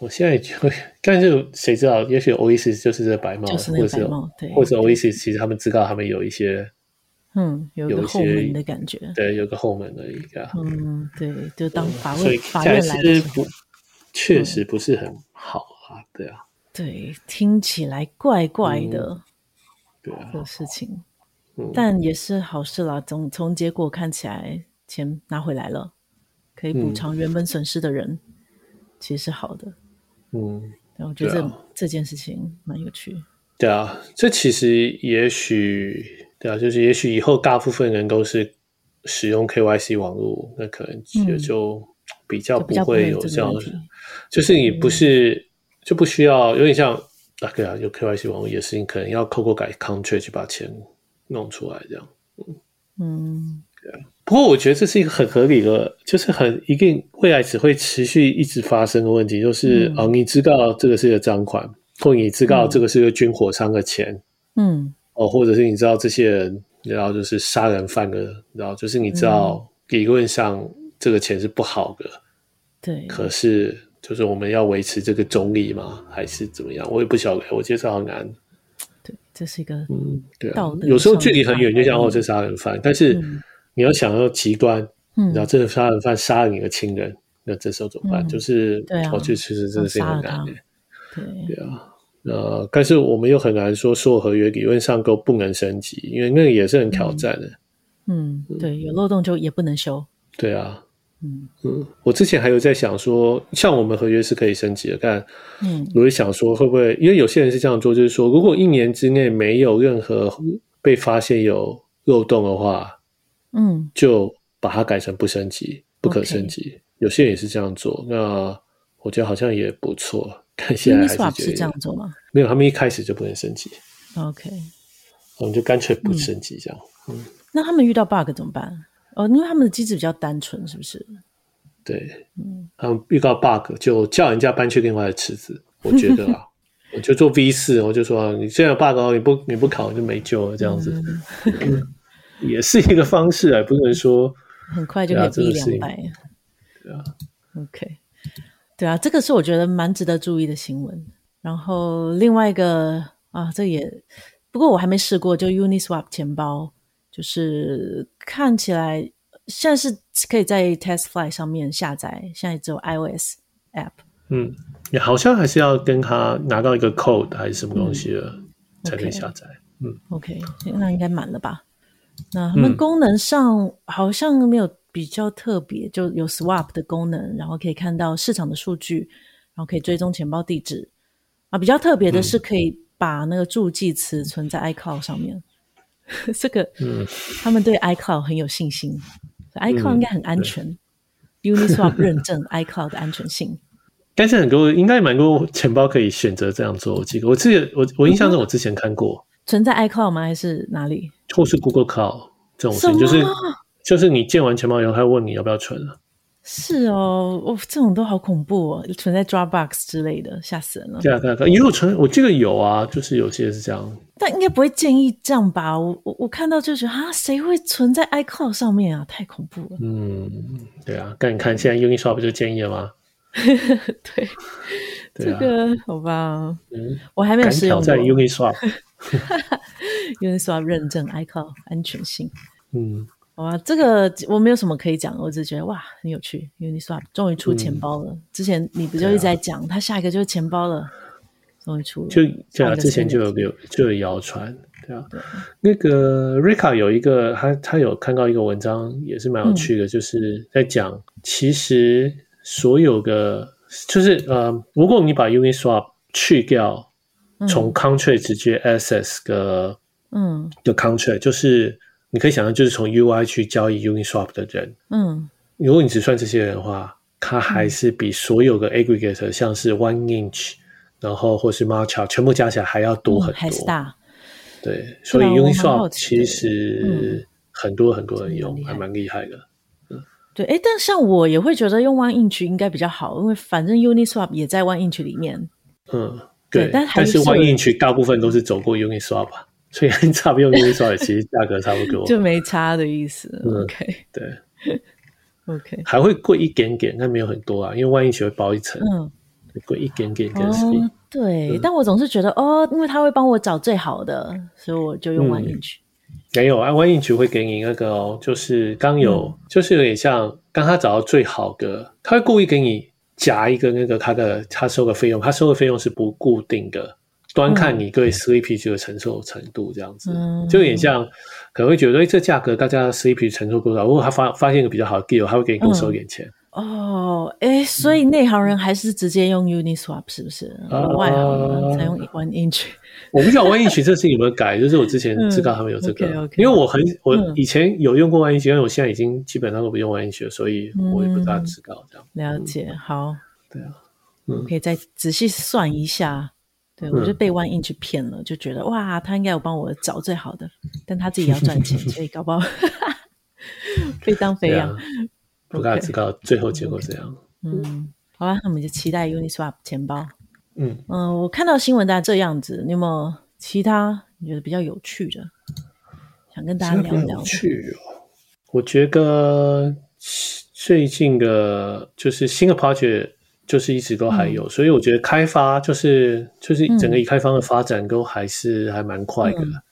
我现在就，但是谁知道？也许 Oasis 就是这白帽，就是那个白帽，对，或者 Oasis 其实他们知道他们有一些，嗯，有一个后门的感觉，对，有个后门的一个，嗯，对，就当法院、嗯、法院来的不，确实不是很好啊，对啊，对，听起来怪怪的，嗯、对啊，的事情，嗯、但也是好事啦。从从结果看起来，钱拿回来了，可以补偿原本损失的人，嗯、其实是好的。嗯，我觉得这、啊、这件事情蛮有趣。对啊，这其实也许对啊，就是也许以后大部分人都是使用 KYC 网络，那可能也就比较不会有这样的，嗯、就，就是你不是、嗯、就不需要有点像啊，对啊，有 KYC 网络也是你可能要透过改 contract 去把钱弄出来这样。嗯。嗯不过我觉得这是一个很合理的，就是很一定未来只会持续一直发生的问题，就是啊、嗯哦，你知道这个是个赃款，或你知道这个是个军火商的钱，嗯，哦，或者是你知道这些人，然后就是杀人犯的，然后就是你知道理论上这个钱是不好的，对、嗯，可是就是我们要维持这个中立吗？还是怎么样？我也不晓得，我觉得好难。对，这是一个嗯，对啊，有时候距离很远，就像哦，这杀人犯，但是你要想要极端，嗯，你知道这个杀人犯杀了你的亲人，那这时候怎么办？就是对啊，我觉得其实真的是很难的。对对啊，呃，但是我们又很难说，所有合约理论上都不能升级，因为那个也是很挑战的。嗯，对，有漏洞就也不能修。对啊。嗯嗯，我之前还有在想说，像我们合约是可以升级的，但嗯，我也想说会不会，因为有些人是这样做，就是说，如果一年之内没有任何被发现有漏洞的话，嗯，就把它改成不升级，不可升级。Okay. 有些人也是这样做，那我觉得好像也不错。看现在还是，是这样做吗？没有，他们一开始就不能升级。OK，我们就干脆不升级这样。嗯，嗯，那他们遇到 bug 怎么办？哦，因为他们的机制比较单纯，是不是？对，嗯，他们遇到 bug 就叫人家搬去另外的池子。我觉得啊，我就做 V 四，我就说你现在有 bug 哦，你不你不考就没救了，这样子，嗯、也是一个方式啊，不能说 很快就可以逼两百。对啊，OK，对啊，这个是我觉得蛮值得注意的新闻。然后另外一个啊，这也不过我还没试过，就 Uniswap 钱包。就是看起来现在是可以在 TestFlight 上面下载，现在只有 iOS app。嗯，你好像还是要跟他拿到一个 code 还是什么东西了、嗯、才可以下载。嗯，OK，那应该满了吧？那他们功能上好像没有比较特别，嗯、就有 Swap 的功能，然后可以看到市场的数据，然后可以追踪钱包地址。啊，比较特别的是可以把那个助记词存在 iCloud 上面。这个，嗯，他们对 iCloud 很有信心，嗯、iCloud 应该很安全。Uniswap 认证 iCloud 的安全性，但是很多应该蛮多钱包可以选择这样做。我记得我记得我我印象中我之前看过，嗯、存在 iCloud 吗？还是哪里？或是 Google Cloud 这种事情，就是就是你建完钱包以后，他会问你要不要存了。是哦，哦，这种都好恐怖哦，存在 Dropbox 之类的，吓死人了。对啊，对啊，也有存，我记得有啊，就是有些是这样。但应该不会建议这样吧？我我我看到就觉得啊，谁会存在 iCloud 上面啊？太恐怖了。嗯，对啊，但你看现在 Uniswap 不就建议了吗？对，对啊、这个好吧。嗯，我还没有使用过 Uniswap。Uniswap 认证 iCloud 安全性。嗯。哇，这个我没有什么可以讲，我只觉得哇很有趣。Uniswap 终于出钱包了，嗯、之前你不就一直在讲，他、啊、下一个就是钱包了，终于出了。就对啊，之前就有有就有谣传，对啊。对那个 Rika 有一个他他有看到一个文章，也是蛮有趣的，嗯、就是在讲其实所有的就是呃，如果你把 Uniswap 去掉，从 Contract 直接 access 的嗯的 Contract 就是。你可以想象，就是从 UI 去交易 Uniswap 的人，嗯，如果你只算这些人的话，他还是比所有的 aggregator，像是 One Inch，然后或是 Marcha，全部加起来还要多很多，还是大。对，所以 Uniswap 其实很多很多人用，还蛮厉害的。嗯，对，哎，但像我也会觉得用 One Inch 应该比较好，因为反正 Uniswap 也在 One Inch 里面。嗯，对，但但是 One Inch 大部分都是走过 Uniswap 吧。所以差不多跟 Uniswap 其实价格差不多，就没差的意思。OK，对，OK，还会贵一点点，但没有很多啊，因为 1inch 会包一层，嗯，贵一点点跟 Speed。对，但我总是觉得哦，因为他会帮我找最好的，所以我就用 1inch。没有啊，1inch 会给你那个哦，就是刚有，就是有点像刚他找到最好的，他会故意给你夹一个那个他的他收的费用，他收的费用是不固定的。端看你对 slippage 的承受程度，这样子，嗯、就有点像，可能会觉得，哎，这价格大家 slippage 承受多少？如果他发发现一个比较好的 deal，他会给你多收一点钱。嗯、哦，哎，所以内行人还是直接用 Uniswap 是不是？嗯、外行人才用 One Inch。我不知道 One Inch 这次有没有改，就是我之前知道他们有这个，嗯、okay, okay, 因为我很我以前有用过 One Inch，但我现在已经基本上都不用 One Inch 了，所以我也不大知道这样。了解，好，对啊，嗯，可以再仔细算一下。对，我就被 One Inch 骗了，嗯、就觉得哇，他应该有帮我找最好的，但他自己要赚钱，所以搞不好 非当肥羊，不大知道最后结果怎样。嗯，好吧，那我们就期待 Uniswap 钱包。嗯嗯、呃，我看到新闻大概这样子，你有没有其他你觉得比较有趣的，想跟大家聊聊？有趣哦，我觉得最近的就是新的 project。就是一直都还有，嗯、所以我觉得开发就是就是整个以太坊的发展都还是还蛮快的。嗯、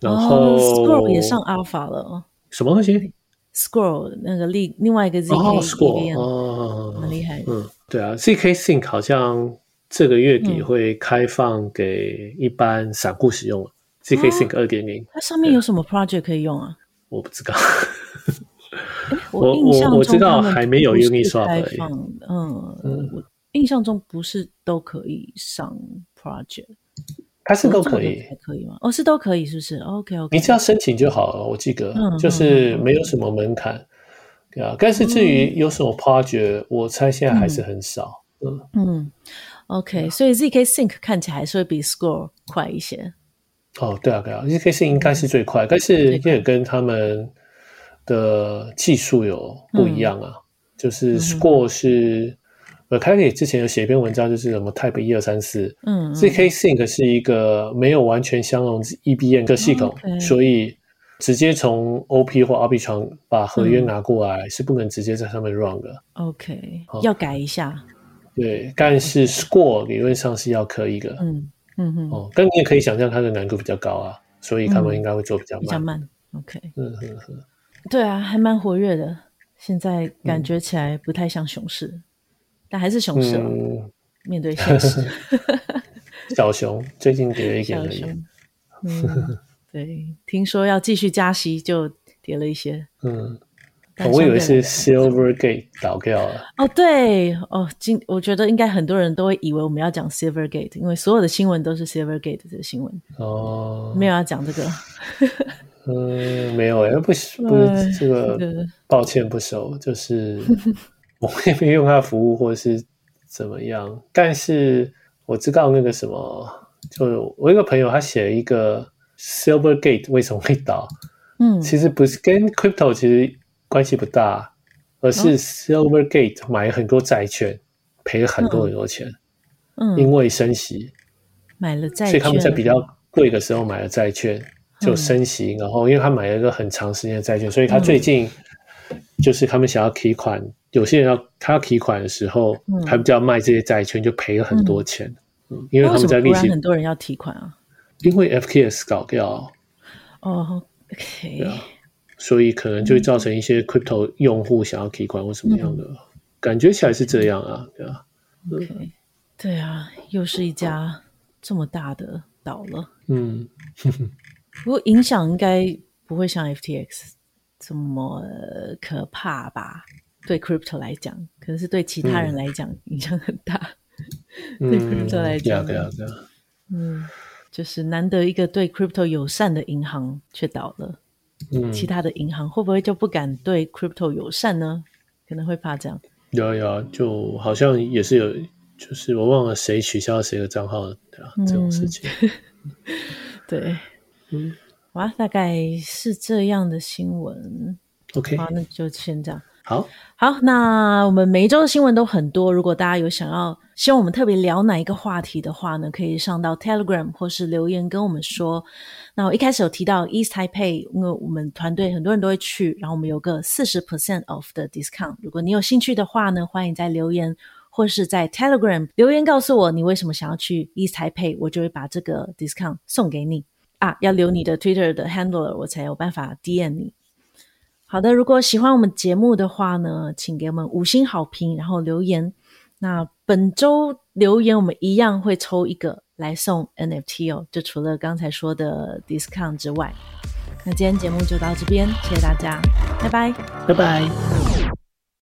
然后、哦、Scroll 也上 Alpha 了，什么东西？Scroll 那个另另外一个 ZK 哦，Scroll 哦，很厉害。嗯，对啊，ZK Sync 好像这个月底会开放给一般散户使用了。嗯、ZK Sync 二点零，它上面有什么 project 可以用啊？我不知道。我印象中我知道还没有 Uniswap 开放，嗯，嗯我印象中不是都可以上 project，它是都可以，可以吗？哦，是都可以，是不是？OK OK，你只要申请就好了。我记得，嗯、就是没有什么门槛，嗯、对啊。但是至于有什么 project，、嗯、我猜现在还是很少。嗯嗯，OK，所以 ZK Sync 看起来还是会比 Scroll 快一些。哦，对啊对啊，ZK Sync 应该是最快，嗯、但是也跟他们。的技术有不一样啊，嗯、就是 Score 是，呃、嗯，凯里之前有写一篇文章，就是什么 Type 一二三四，嗯，ZK Sync 是一个没有完全相容 EBM 的系统，嗯 okay、所以直接从 OP 或 Arbitrum 把合约拿过来、嗯、是不能直接在上面 run 的。OK，、哦、要改一下。对，但是 Score 理论上是要可以的。嗯嗯嗯。哦，但你也可以想象它的难度比较高啊，所以他们应该会做比较慢。嗯、比较慢。OK。嗯嗯嗯。对啊，还蛮活跃的。现在感觉起来不太像熊市，嗯、但还是熊市了。嗯、面对现 实，小熊最近跌了一点而已。嗯，对，听说要继续加息，就跌了一些。嗯，我以为是 Silvergate 倒掉了。哦，对，哦，今我觉得应该很多人都会以为我们要讲 Silvergate，因为所有的新闻都是 Silvergate 这个新闻。哦，没有要讲这个。嗯，没有，不是不是这个，抱歉不熟，就是 我也没用他的服务或是怎么样，但是我知道那个什么，就我一个朋友他写了一个 Silvergate 为什么会倒，嗯，其实不是跟 Crypto 其实关系不大，而是 Silvergate 买了很多债券，赔了很多很多钱，嗯，因为升息买了债券，所以他们在比较贵的时候买了债券。就升息，然后因为他买了一个很长时间的债券，所以他最近就是他们想要提款，有些人要他要提款的时候，他们就要卖这些债券，就赔了很多钱。嗯，因为他们在利息，很多人要提款啊，因为 FKS 搞掉。哦，OK，所以可能就会造成一些 crypto 用户想要提款或什么样的，感觉起来是这样啊，对啊，OK，对啊，又是一家这么大的倒了，嗯。不过影响应该不会像 FTX 这么可怕吧？对 crypto 来讲，可能是对其他人来讲影响很大。嗯、对 crypto 来讲，对啊，对啊，嗯，就是难得一个对 crypto 友善的银行却倒了。嗯，其他的银行会不会就不敢对 crypto 友善呢？可能会怕这样。有啊有啊，就好像也是有，就是我忘了谁取消了谁的账号了，对啊，这种事情。对。嗯，哇，大概是这样的新闻。OK，好，那就先这样。好，好，那我们每一周的新闻都很多。如果大家有想要希望我们特别聊哪一个话题的话呢，可以上到 Telegram 或是留言跟我们说。那我一开始有提到 East Taipei，因为我们团队很多人都会去，然后我们有个四十 percent off 的 discount。如果你有兴趣的话呢，欢迎在留言或是在 Telegram 留言告诉我你为什么想要去 East Taipei，我就会把这个 discount 送给你。啊，要留你的 Twitter 的 handler，我才有办法 DM 你。好的，如果喜欢我们节目的话呢，请给我们五星好评，然后留言。那本周留言我们一样会抽一个来送 NFT 哦，就除了刚才说的 discount 之外。那今天节目就到这边，谢谢大家，拜拜，拜拜。